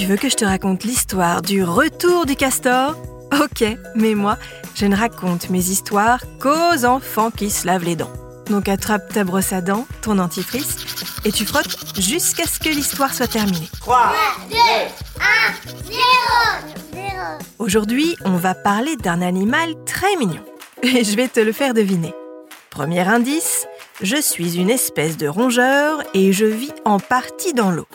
Tu veux que je te raconte l'histoire du retour du castor? Ok, mais moi, je ne raconte mes histoires qu'aux enfants qui se lavent les dents. Donc attrape ta brosse à dents, ton dentifrice, et tu frottes jusqu'à ce que l'histoire soit terminée. 3, 2, 1, 0, Aujourd'hui, on va parler d'un animal très mignon. Et je vais te le faire deviner. Premier indice, je suis une espèce de rongeur et je vis en partie dans l'eau.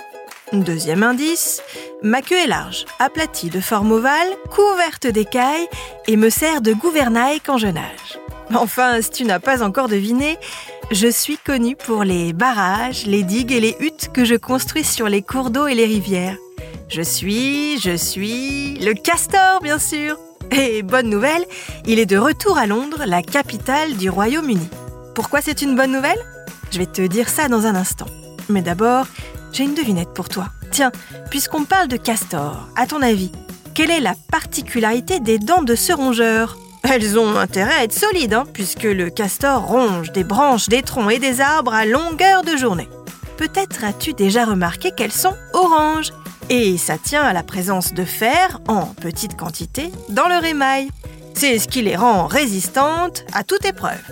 Deuxième indice, ma queue est large, aplatie de forme ovale, couverte d'écailles et me sert de gouvernail quand je nage. Enfin, si tu n'as pas encore deviné, je suis connue pour les barrages, les digues et les huttes que je construis sur les cours d'eau et les rivières. Je suis, je suis le castor, bien sûr. Et bonne nouvelle, il est de retour à Londres, la capitale du Royaume-Uni. Pourquoi c'est une bonne nouvelle? Je vais te dire ça dans un instant. Mais d'abord, j'ai une devinette pour toi. Tiens, puisqu'on parle de castor, à ton avis, quelle est la particularité des dents de ce rongeur? Elles ont intérêt à être solides, hein, puisque le castor ronge des branches, des troncs et des arbres à longueur de journée. Peut-être as-tu déjà remarqué qu'elles sont oranges et ça tient à la présence de fer, en petite quantité, dans leur émail. C'est ce qui les rend résistantes à toute épreuve.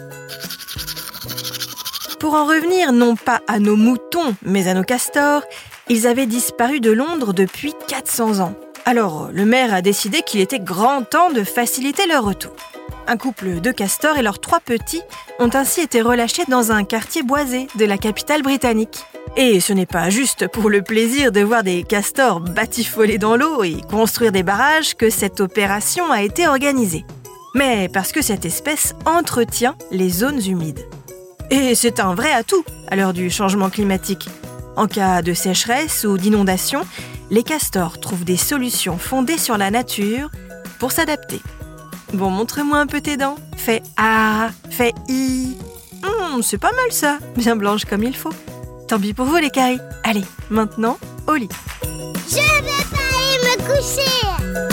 Pour en revenir non pas à nos moutons, mais à nos castors, ils avaient disparu de Londres depuis 400 ans. Alors, le maire a décidé qu'il était grand temps de faciliter leur retour. Un couple de castors et leurs trois petits ont ainsi été relâchés dans un quartier boisé de la capitale britannique. Et ce n'est pas juste pour le plaisir de voir des castors batifoler dans l'eau et construire des barrages que cette opération a été organisée, mais parce que cette espèce entretient les zones humides. Et c'est un vrai atout à l'heure du changement climatique. En cas de sécheresse ou d'inondation, les castors trouvent des solutions fondées sur la nature pour s'adapter. Bon, montre-moi un peu tes dents. Fais A, fais I. Hum, c'est pas mal ça, bien blanche comme il faut. Tant pis pour vous les cailles. Allez, maintenant, au lit. Je vais pas me coucher.